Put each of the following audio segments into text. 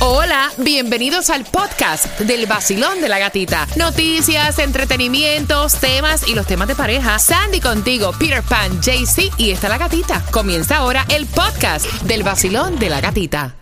Hola, bienvenidos al podcast del vacilón de la gatita. Noticias, entretenimientos, temas y los temas de pareja. Sandy contigo, Peter Pan, JC y está la gatita. Comienza ahora el podcast del vacilón de la gatita.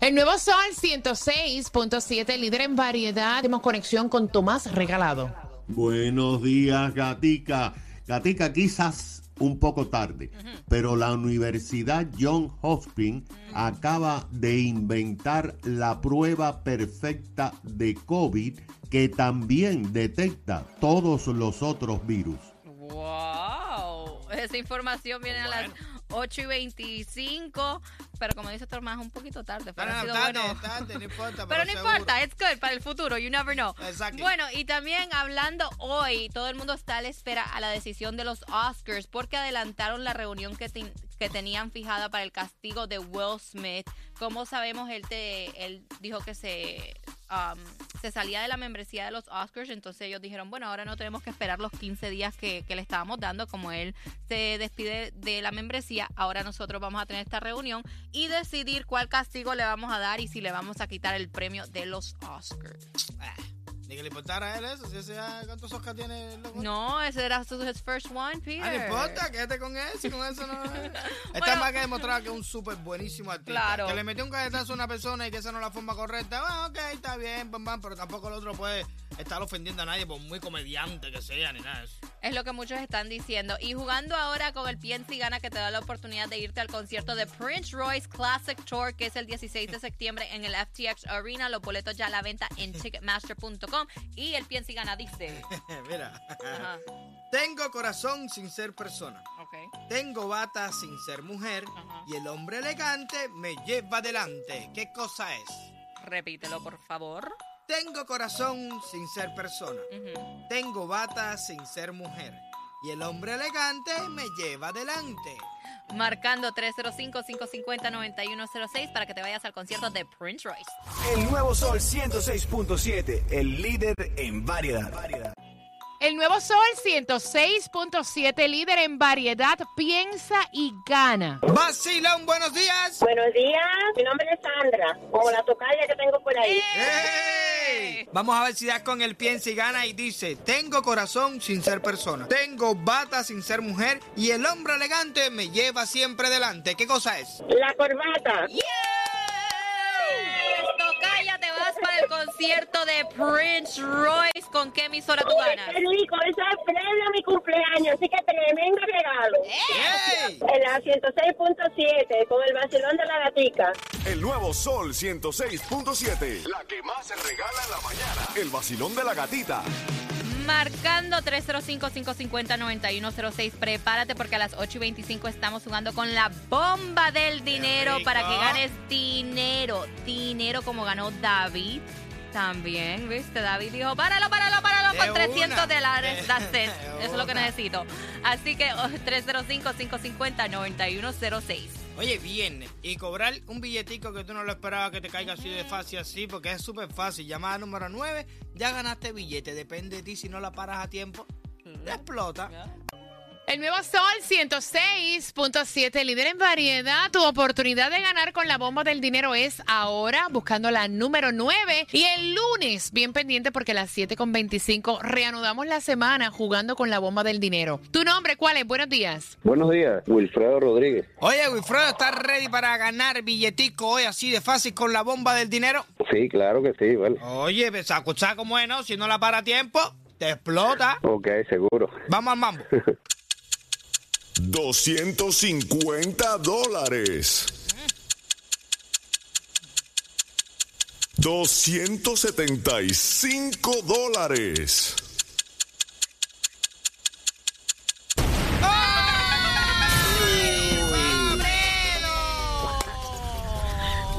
El nuevo Sol 106.7, líder en variedad. Tenemos conexión con Tomás Regalado. Buenos días, Gatica. Gatica, quizás un poco tarde, pero la Universidad John Hopkins acaba de inventar la prueba perfecta de COVID que también detecta todos los otros virus. ¡Wow! Esa información viene a las 8 y 25, pero como dice Tomás, un poquito tarde. Pero, No, ha no, sido tarde, bueno. tarde, no importa. Pero no seguro. importa, it's good para el futuro, you never know. Exacto. Bueno, y también hablando hoy, todo el mundo está a la espera a la decisión de los Oscars porque adelantaron la reunión que, que tenían fijada para el castigo de Will Smith. Como sabemos, él, te, él dijo que se, um, se salía de la membresía de los Oscars, entonces ellos dijeron, bueno, ahora no tenemos que esperar los 15 días que, que le estábamos dando, como él se despide de la membresía, ahora nosotros vamos a tener esta reunión y decidir cuál castigo le vamos a dar y si le vamos a quitar el premio de los Oscars. Ah, Ni que le importara a él eso, si ese ya, ¿cuántos Oscars tiene el loco? No, ese era su his first one, Peter. Ah, no importa, quédate con eso, con eso no. Está Bueno. más que demostrado que es un súper buenísimo artista. Claro. Que le metió un galletazo a una persona y que esa no es la forma correcta. Bueno, ok, está bien, pam, pam, pero tampoco el otro puede estar ofendiendo a nadie por muy comediante que sea ni nada de eso. Es lo que muchos están diciendo. Y jugando ahora con el PNC Gana que te da la oportunidad de irte al concierto de Prince Royce Classic Tour, que es el 16 de septiembre en el FTX Arena. Los boletos ya a la venta en ticketmaster.com. Y el PNC Gana dice... Mira. Ajá, Tengo corazón sin ser persona. Tengo bata sin ser mujer. Ajá. Y el hombre elegante me lleva adelante. ¿Qué cosa es? Repítelo, por favor. Tengo corazón sin ser persona. Tengo bata sin ser mujer. Y el hombre elegante me lleva adelante. Marcando 305-550-9106 para que te vayas al concierto de Prince Royce. El nuevo Sol 106.7, el líder en variedad. El nuevo Sol 106.7, líder en variedad, piensa y gana. Vacilón, buenos días. Buenos días, mi nombre es Sandra, como la tocaya que tengo por ahí. ¡Ey! Vamos a ver si das con el piensa y gana y dice, tengo corazón sin ser persona, tengo bata sin ser mujer y el hombre elegante me lleva siempre adelante. ¿Qué cosa es? La corbata. Tocaya, concierto de Prince Royce. ¿Con qué emisora tú ganas? qué rico, eso es previo a mi cumpleaños, así que tremendo regalo. ¡Ey! En la 106.7, con el vacilón de la gatica. El nuevo Sol 106.7, la que más se regala en la mañana. El vacilón de la gatita. Marcando 305-550-9106. Prepárate porque a las 8 y 25 estamos jugando con la bomba del dinero para que ganes dinero. Dinero como ganó David. También, ¿viste? David dijo, páralo, páralo, páralo De con 300 una. dólares. That's it. Eso es lo que necesito. Así que oh, 305-550-9106. Oye, viernes. Y cobrar un billetico que tú no lo esperabas que te caiga así de fácil así, porque es súper fácil. Llamada número 9, ya ganaste billete. Depende de ti si no la paras a tiempo. Te explota. El nuevo Sol 106.7, líder en variedad. Tu oportunidad de ganar con la bomba del dinero es ahora, buscando la número 9. Y el lunes, bien pendiente porque a las 7.25 reanudamos la semana jugando con la bomba del dinero. ¿Tu nombre cuál es? Buenos días. Buenos días, Wilfredo Rodríguez. Oye, Wilfredo, ¿estás ready para ganar billetico hoy así de fácil con la bomba del dinero? Sí, claro que sí, vale. Oye, pues, escucha cómo es, ¿no? Si no la para a tiempo, te explota. Ok, seguro. Vamos al mambo. 250 dólares. 275 dólares.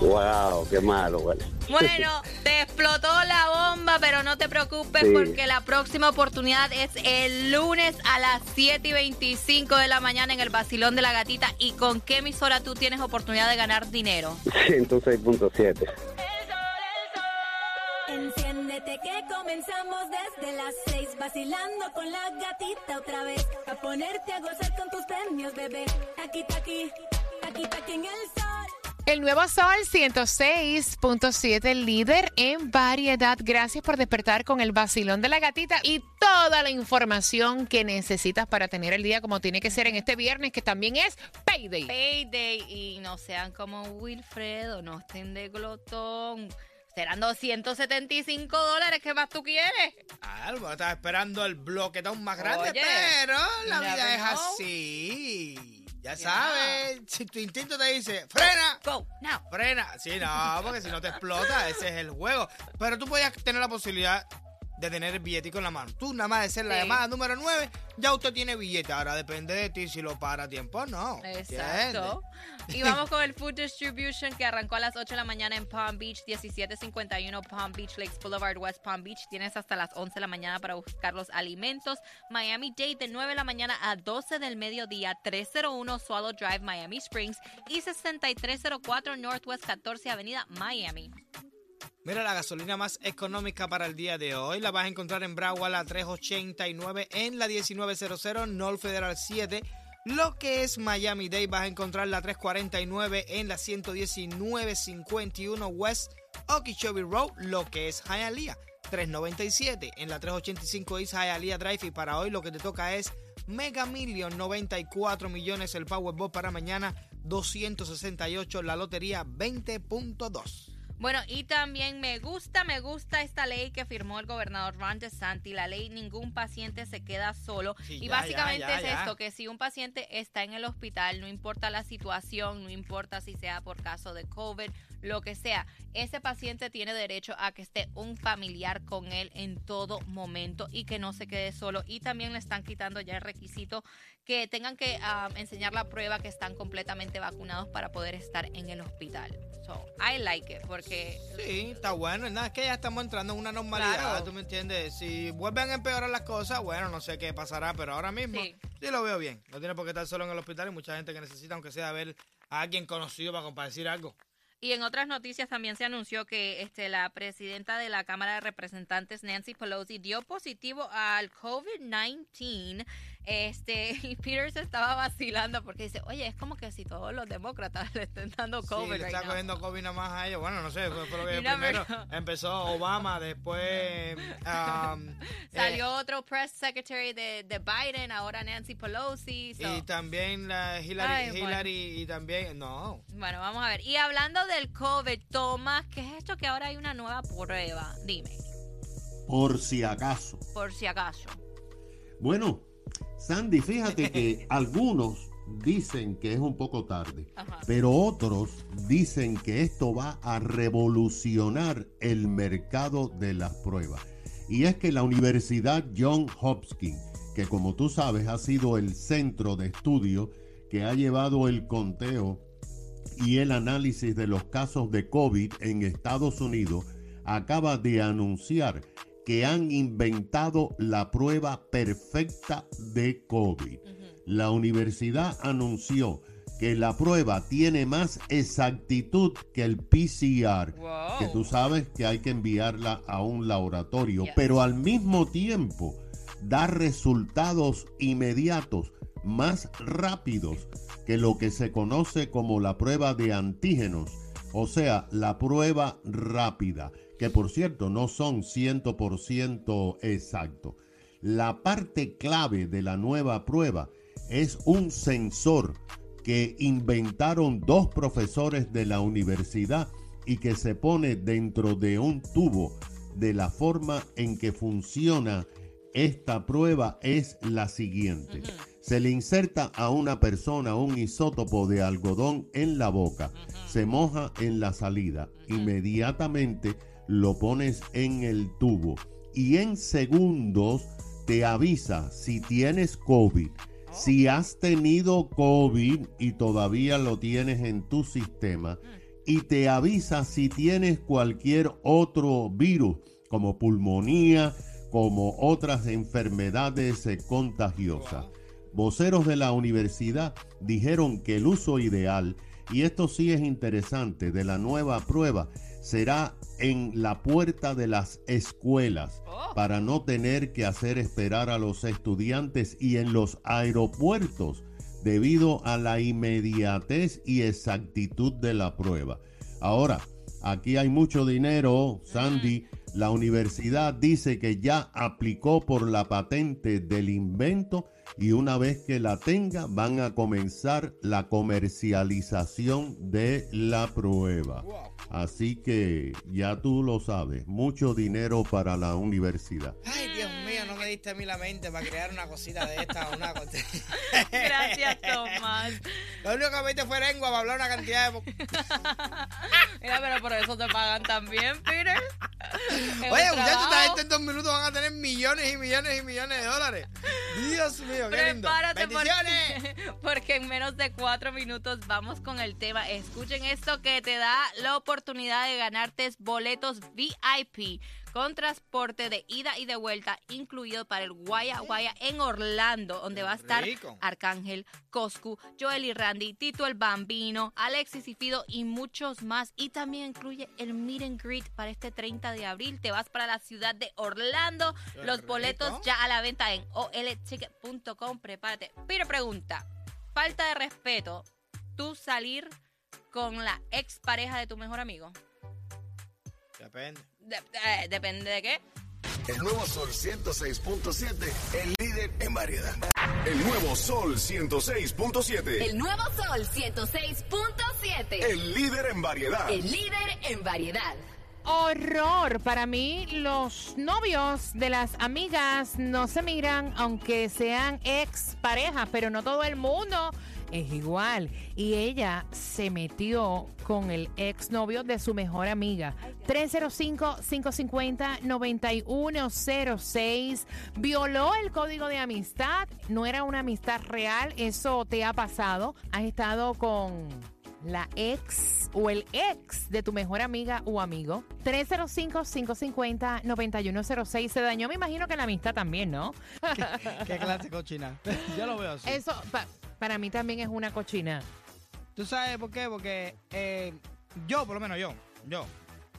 Wow, qué malo, vale. Bueno, te explotó la bomba, pero no te preocupes Sí. porque la próxima oportunidad es el lunes a las 7 y 25 de la mañana en el Basilón de la Gatita. ¿Y con qué emisora tú tienes oportunidad de ganar dinero? 106.7. Enciéndete que comenzamos desde las seis vacilando con la gatita otra vez a ponerte a gozar con tus premios bebé aquí aquí aquí aquí en el sol El nuevo Sol 106.7, líder en variedad. Gracias por despertar con el vacilón de la gatita y toda la información que necesitas para tener el día como tiene que ser en este viernes, que también es Payday. Payday y no sean como Wilfredo, no estén de glotón. Serán 275 dólares, ¿qué más tú quieres? Algo, estás esperando el bloque aún más grande, Oye, pero la vida es know. así. Ya sabes, si tu instinto te dice, frena, Go, now. frena. Sí, no, porque si no te explota, ese es el juego. Pero tú podías tener la posibilidad de tener el billetico en la mano. Tú nada más de ser la Sí. llamada número 9, ya usted tiene billete. Ahora depende de ti si lo para a tiempo o no. Exacto. Y vamos con el Food Distribution que arrancó a las 8 de la mañana en Palm Beach, 1751 Palm Beach Lakes Boulevard, West Palm Beach. Tienes hasta las 11 de la mañana para buscar los alimentos. Miami Dade de 9 de la mañana a 12 del mediodía, 301 Swallow Drive, Miami Springs y 6304 Northwest 14 Avenida, Miami. Mira, la gasolina más económica para el día de hoy la vas a encontrar en Broward a 389, en la 1900 North Federal 7. Lo que es Miami Dade vas a encontrar la 349 en la 11951 West Okeechobee Road, lo que es Hialeah. 397 en la 385 East Hialeah Drive y para hoy lo que te toca es Mega Million 94 millones el Powerball para mañana 268 la lotería 20.2 Bueno, y también me gusta, me gusta esta ley que firmó el gobernador Ron DeSantis, la ley ningún paciente se queda solo. Sí, y ya, básicamente ya, ya, es esto, que si un paciente está en el hospital, no importa la situación, no importa si sea por caso de COVID, lo que sea, ese paciente tiene derecho a que esté un familiar con él en todo momento y que no se quede solo. Y también le están quitando ya el requisito que tengan que enseñar la prueba que están completamente vacunados para poder estar en el hospital. So, I like it porque Sí, está bueno. Nada, es que ya estamos entrando en una normalidad, Claro. ¿tú me entiendes? Si vuelven a empeorar las cosas, bueno, no sé qué pasará, pero ahora mismo sí. Sí. lo veo bien. No tiene por qué estar solo en el hospital y mucha gente que necesita, aunque sea ver a alguien conocido para compartir algo. Y en otras noticias también se anunció que este, la presidenta de la Cámara de Representantes, Nancy Pelosi, dio positivo al COVID-19. Este, y Peter se estaba vacilando porque dice, oye, es como que si todos los demócratas le estén dando COVID. sí, le right está now". cogiendo COVID nada más a ellos. Bueno, no sé, fue, fue lo que primero empezó Obama, después... um, Salió eh, otro press secretary de, de Biden, ahora Nancy Pelosi. so- y también la Hillary, Ay, bueno. Hillary y también... No, Bueno, vamos a ver. Y hablando del COVID, Tomás, ¿qué es esto que ahora hay una nueva prueba? Dime, Por si acaso. por si acaso. Bueno, Sandy, fíjate que algunos dicen que es un poco tarde, Ajá. pero otros dicen que esto va a revolucionar el mercado de las pruebas. Y es que la Universidad John Hopkins, que como tú sabes ha sido el centro de estudio que ha llevado el conteo y el análisis de los casos de COVID en Estados Unidos, acaba de anunciar que han inventado la prueba perfecta de COVID. La universidad anunció que la prueba tiene más exactitud que el PCR, Wow. que tú sabes que hay que enviarla a un laboratorio, Yes. pero al mismo tiempo da resultados inmediatos, más rápidos que lo que se conoce como la prueba de antígenos, o sea, la prueba rápida, que por cierto no son 100% exactos. La parte clave de la nueva prueba es un sensor que inventaron dos profesores de la universidad y que se pone dentro de un tubo. De la forma en que funciona esta prueba es la siguiente. Se le inserta a una persona un isótopo de algodón en la boca, se moja en la salida, inmediatamente lo pones en el tubo y en segundos te avisa si tienes COVID. Si has tenido COVID y todavía lo tienes en tu sistema, y te avisa si tienes cualquier otro virus, como pulmonía, como otras enfermedades contagiosas. Voceros de la universidad dijeron que el uso ideal, y esto sí es interesante, de la nueva prueba será en la puerta de las escuelas para no tener que hacer esperar a los estudiantes y en los aeropuertos debido a la inmediatez y exactitud de la prueba. Ahora, aquí hay mucho dinero, Sandy. La universidad dice que ya aplicó por la patente del invento y una vez que la tenga van a comenzar la comercialización de la prueba. Así que ya tú lo sabes, mucho dinero para la universidad. Ay, Dios mío, no me diste a mí la mente para crear una cosita de esta. Una cosa. Gracias, Tomás. Lo único que me diste fue lengua para hablar una cantidad de... Mira, pero por eso te pagan también, Peter. Es Oye, muchachos, en dos minutos van a tener millones y millones y millones de dólares. Dios mío, qué lindo. Prepárate Bendiciones. porque, porque en menos de cuatro minutos vamos con el tema. Escuchen esto que te da la oportunidad de ganarte boletos VIP con transporte de ida y de vuelta, incluido para el Guaya Guaya en Orlando, donde va a estar Rico. Arcángel, Coscu, Joel y Randy, Tito el Bambino, Alexis y Fido y muchos más. Y también incluye el meet and greet para este 30 de abril. Te vas para la ciudad de Orlando. Qué Los rico. boletos ya a la venta en olticket.com. Prepárate. Pero pregunta, falta de respeto, tú salir con la ex pareja de tu mejor amigo. Depende. De- eh, depende de qué. El nuevo Sol 106.7, el líder en variedad. El nuevo Sol 106.7, El nuevo Sol 106.7. el líder en variedad. El líder en variedad. Horror. Para mí, los novios de las amigas no se miran, aunque sean ex parejas, pero no todo el mundo es igual. Y ella se metió con el ex novio de su mejor amiga. 305-550-9106. Violó el código de amistad. No era una amistad real. Eso te ha pasado. Has estado con la ex o el ex de tu mejor amiga o amigo. 305-550-9106. Se dañó, me imagino que la amistad también, ¿no? Qué clase cochina. Yo lo veo así. Eso pa- para mí también es una cochina. ¿Tú sabes por qué? Porque eh, yo, por lo menos yo, yo,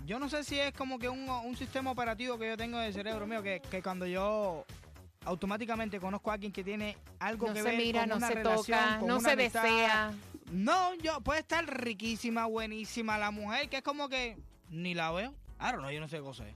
yo no sé si es como que un, un sistema operativo que yo tengo de cerebro mío, que, que cuando yo automáticamente conozco a alguien que tiene algo No que se ver mira, con no una se relación, toca, con no una se amistad, desea. No, yo, puede estar riquísima, buenísima la mujer, que es como que ni la veo. Don't know, yo no sé qué cosa es.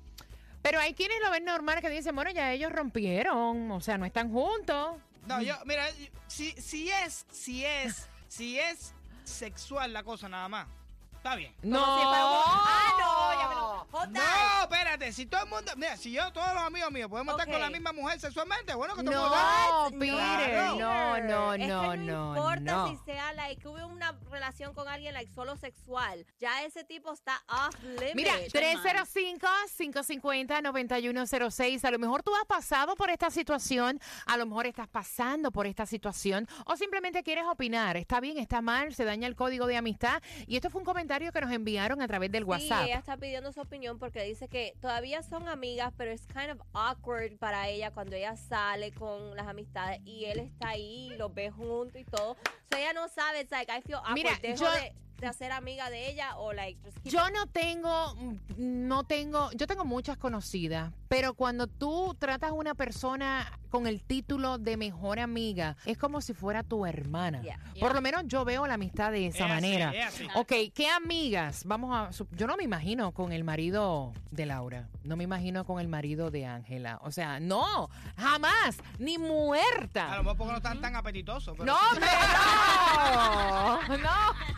Pero hay quienes lo ven normal que dicen, bueno, ya ellos rompieron, o sea, no están juntos. No, yo, mira, si, si es, si es, si es sexual la cosa nada más, está bien. No. Ah, no, ya me lo. No, espérate, si todo el mundo, mira, si yo, todos los amigos míos podemos estar con la misma mujer sexualmente, bueno, que todo el No, mundo Peter, No. no, no, Es que no, no, no, importa no. si sea like que hubo una relación con alguien like solo sexual. Ya ese tipo está off limit. Mira, 305-550-9106. A lo mejor tú has pasado por esta situación, a lo mejor estás pasando por esta situación o simplemente quieres opinar. Está bien, está mal, se daña el código de amistad. Y esto fue un comentario que nos enviaron a través del Sí, WhatsApp. ella está pidiendo su opinión porque dice que todavía son amigas, pero es kind of awkward para ella cuando ella sale con las amistades y él está ahí, los ve juntos y todo. So ella no sabe, it's like I feel awkward. Mira, Dejo yo- de, de ser amiga de ella o like just keep Yo no tengo, no tengo, yo tengo muchas conocidas, pero cuando tú tratas a una persona con el título de mejor amiga, es como si fuera tu hermana. Yeah. Por lo menos yo veo la amistad de esa Es así, manera. es así. Ok, ¿qué amigas? Vamos a, yo no me imagino con el marido de Laura, no me imagino con el marido de Ángela, o sea, no, jamás, ni A muerta. lo mejor porque no están tan apetitosos. Pero No, no. No.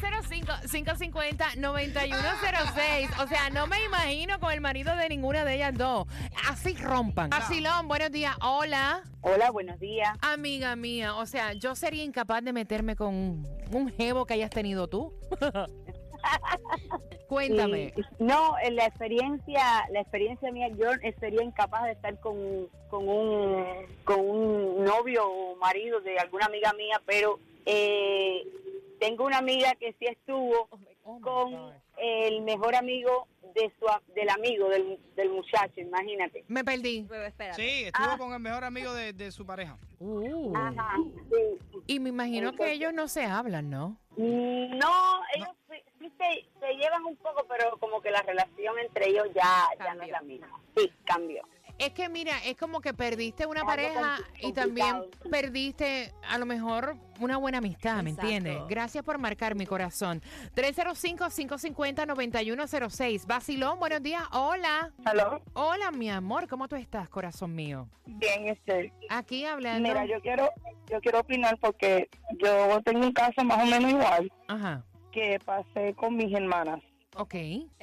305-550-9106. O sea, no me imagino con el marido de ninguna de ellas dos. Así rompan. Asilón, buenos días. Hola. Hola, buenos días. Amiga mía, o sea, yo sería incapaz de meterme con un, jevo que hayas tenido tú. Cuéntame. Y- no, en la experiencia, la experiencia mía, yo sería incapaz de estar con, con un con un novio o marido de alguna amiga mía, pero eh, tengo una amiga que sí estuvo Oh my con God. el mejor amigo de su del amigo del, del muchacho, imagínate. Me perdí. Bebé. Sí, estuvo Ah. con el mejor amigo de, de su pareja. Uh. Ajá, sí. Y me imagino que ellos no se hablan, ¿no? No, ellos sí, sí se, se llevan un poco, pero como que la relación entre ellos ya, ya no es la misma. Sí, cambió. Es que mira, es como que perdiste una Algo pareja y también perdiste a lo mejor una buena amistad, ¿me Exacto. entiendes? Gracias por marcar mi corazón. 305-550-9106. Basilón, buenos días. Hola. ¿Aló? Hola, mi amor. ¿Cómo tú estás, corazón mío? Bien, este. Aquí hablando. Mira, yo quiero, yo quiero opinar porque yo tengo un caso más o menos igual Ajá. que pasé con mis hermanas. Ok.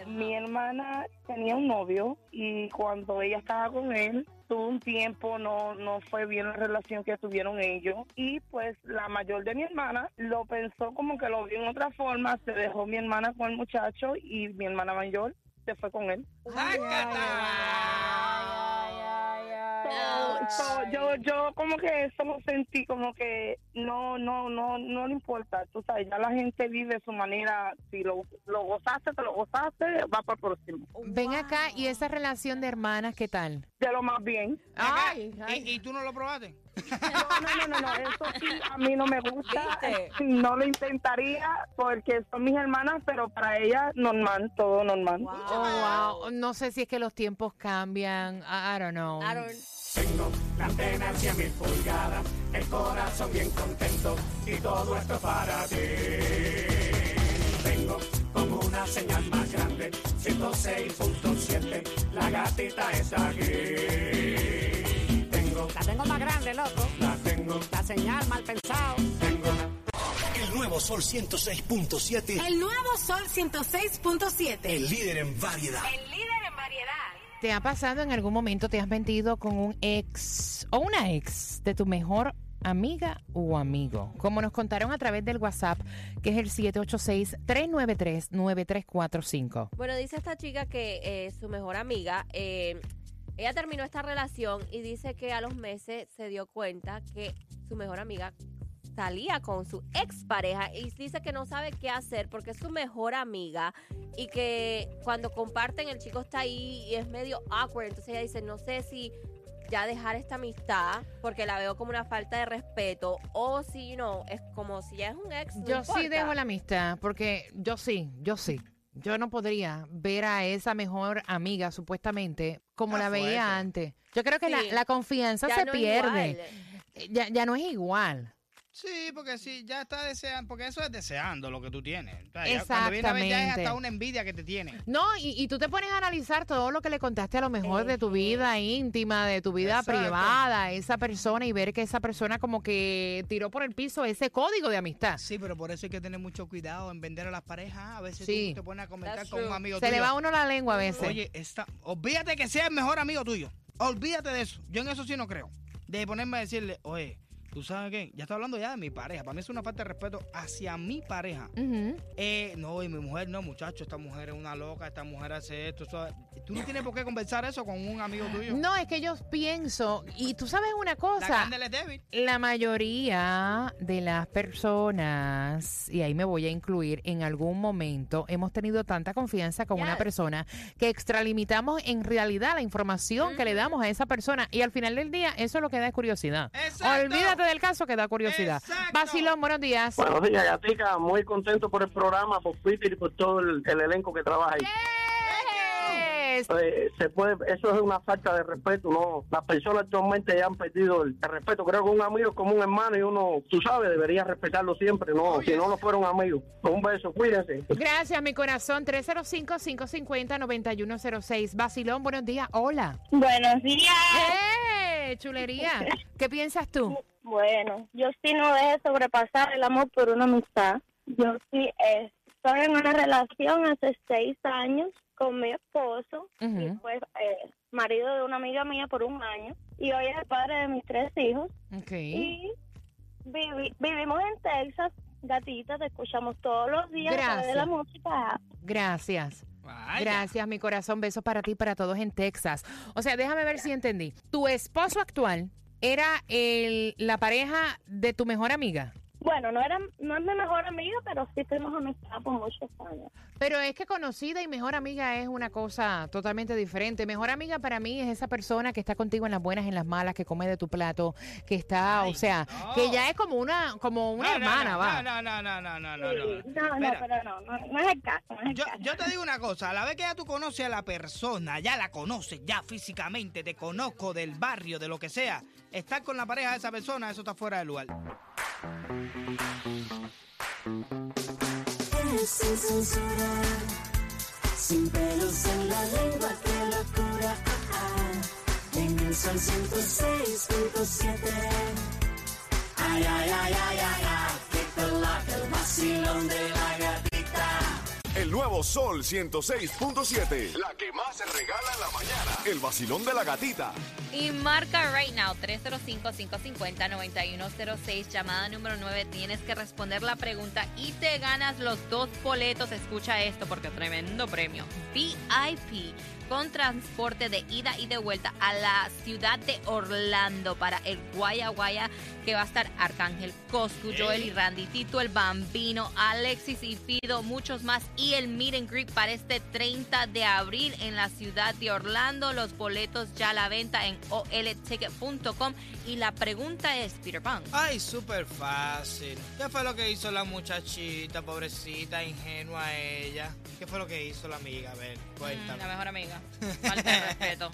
Mi hermana tenía un novio y cuando ella estaba con él, tuvo un tiempo, no, no fue bien la relación que tuvieron ellos. Y pues la mayor de mi hermana lo pensó como que lo vio en otra forma, se dejó mi hermana con el muchacho y mi hermana mayor se fue con él. So- so, yo, yo como que eso lo sentí como que no, no, no, no le importa. Tú sabes, ya la gente vive su manera. Si lo, lo gozaste, te lo gozaste, va para el próximo. Ven acá y esa relación de hermanas, ¿qué tal? De lo más bien. Ay, ¿Y, ay. y tú no lo probaste? No, no, no, no, no, eso sí a mí no me gusta. ¿Viste? No lo intentaría porque son mis hermanas, pero para ellas normal, todo normal. Oh, wow. No sé si es que los tiempos cambian. I, I don't know. I don't- Tengo la antena 100 mil pulgadas, el corazón bien contento y todo esto para ti. Tengo como una señal más grande, 106.7, la gatita está aquí. Tengo, La tengo más grande, loco. la tengo, La señal mal pensado. tengo. El nuevo Sol 106.7, El nuevo Sol 106.7. el líder en variedad. El líder en variedad. ¿Te ha pasado en algún momento, te has mentido con un ex o una ex de tu mejor amiga o amigo? Como nos contaron a través del WhatsApp, que es el 786-393-9345. Bueno, dice esta chica que eh, su mejor amiga, eh, ella terminó esta relación y dice que a los meses se dio cuenta que su mejor amiga salía con su expareja y dice que no sabe qué hacer porque es su mejor amiga y que cuando comparten el chico está ahí y es medio awkward, entonces ella dice, no sé si ya dejar esta amistad porque la veo como una falta de respeto o si no, es como si ya es un ex. no Yo sí dejo la amistad, porque yo sí, yo sí. Yo no podría ver a esa mejor amiga, supuestamente, como Está la veía fuerte. antes. Yo creo que la, Sí. la confianza Ya se no pierde. Ya, ya no es igual. Sí, porque sí, ya está deseando, porque eso es deseando lo que tú tienes. O sea, ya cuando viene a ver, ya es hasta una envidia que te tiene. No, y, y tú te pones a analizar todo lo que le contaste a lo mejor de tu vida íntima, de tu vida Exacto. privada, a esa persona y ver que esa persona como que tiró por el piso ese código de amistad. Sí, pero por eso hay que tener mucho cuidado en vender a las parejas. A veces Sí. tú te pones a comentar That's con un amigo Se tuyo. le va a uno la lengua a veces. Oye, esta, olvídate que sea el mejor amigo tuyo. Olvídate de eso. Yo en eso sí no creo. De ponerme a decirle, oye, ¿tú sabes qué? Ya estoy hablando ya de mi pareja. Para mí es una falta de respeto hacia mi pareja. Eh, no, y mi mujer no, muchacho, esta mujer es una loca, esta mujer hace esto. Tú no tienes por qué conversar eso con un amigo tuyo. No, es que yo pienso, y tú sabes una La cosa, candela es débil. la mayoría de las personas, y ahí me voy a incluir, en algún momento hemos tenido tanta confianza con una persona que extralimitamos en realidad la información que le damos a esa persona y al final del día eso lo que da es curiosidad. Exacto. Olvídate del caso que da curiosidad. Basilón, buenos días. Buenos días, Gatica. Muy contento por el programa, por Peter y por todo el, el elenco que trabaja ahí. Yes. Eh, se puede, eso es una falta de respeto, ¿no? Las personas actualmente ya han perdido el, el respeto. Creo que un amigo es como un hermano y uno, tú sabes, debería respetarlo siempre, ¿no? Oh, si yes. no, no fueron amigos. Un beso, cuídense. Gracias, mi corazón. 305-550-9106. Basilón, buenos días. Hola. Buenos días. Chulería. ¿Qué piensas tú? Bueno, yo sí no dejé sobrepasar el amor por una amistad. Yo sí eh, estoy en una relación hace seis años con mi esposo y Ujú. fue eh, marido de una amiga mía por un año y hoy es el padre de mis tres hijos Ok. y vivi- vivimos en Texas, gatitas, te escuchamos todos los días de la música. Gracias. Gracias, mi corazón. Besos para ti y para todos en Texas. O sea, déjame ver si entendí. ¿Tu esposo actual era el, la pareja de tu mejor amiga? Bueno, no era, no es mi mejor amiga, pero sí fuimos amistad por muchos años. Pero es que conocida y mejor amiga es una cosa totalmente diferente. Mejor amiga para mí es esa persona que está contigo en las buenas y en las malas, que come de tu plato, que está, o sea, que ya es como una como una No, hermana, no, va. No, no, no, no, no, no. Sí, no. no, pero no, no, no es el caso, no es el Yo, caso. yo te digo una cosa, a la vez que ya tú conoces a la persona, ya la conoces, ya físicamente, te conozco del barrio, de lo que sea, estar con la pareja de esa persona, eso está fuera de lugar. Es sin censura, sin pelos en la lengua, qué locura. ah, ah. En el sol 106.7. Ay, ay, ay, ay, ay, ay, te late el vacilón de la. El nuevo Sol 106.7. La que más se regala en la mañana. El vacilón de la gatita. Y marca right now 305-550-9106, llamada número 9. Tienes que responder la pregunta y te ganas los dos boletos. Escucha esto porque tremendo premio. VIP con transporte de ida y de vuelta a la ciudad de Orlando para el Guaya Guaya que va a estar Arcángel, Coscu, Joel y Randy, Tito el Bambino, Alexis y Fido, muchos más y el meet and greet para este 30 de abril en la ciudad de Orlando. Los boletos ya a la venta en olticket.com y la pregunta es, Peter Pan. Ay, súper fácil. ¿Qué fue lo que hizo la muchachita, pobrecita, ingenua ella? ¿Qué fue lo que hizo la amiga? A ver, Mm, cuéntame. la mejor amiga. Falta de respeto.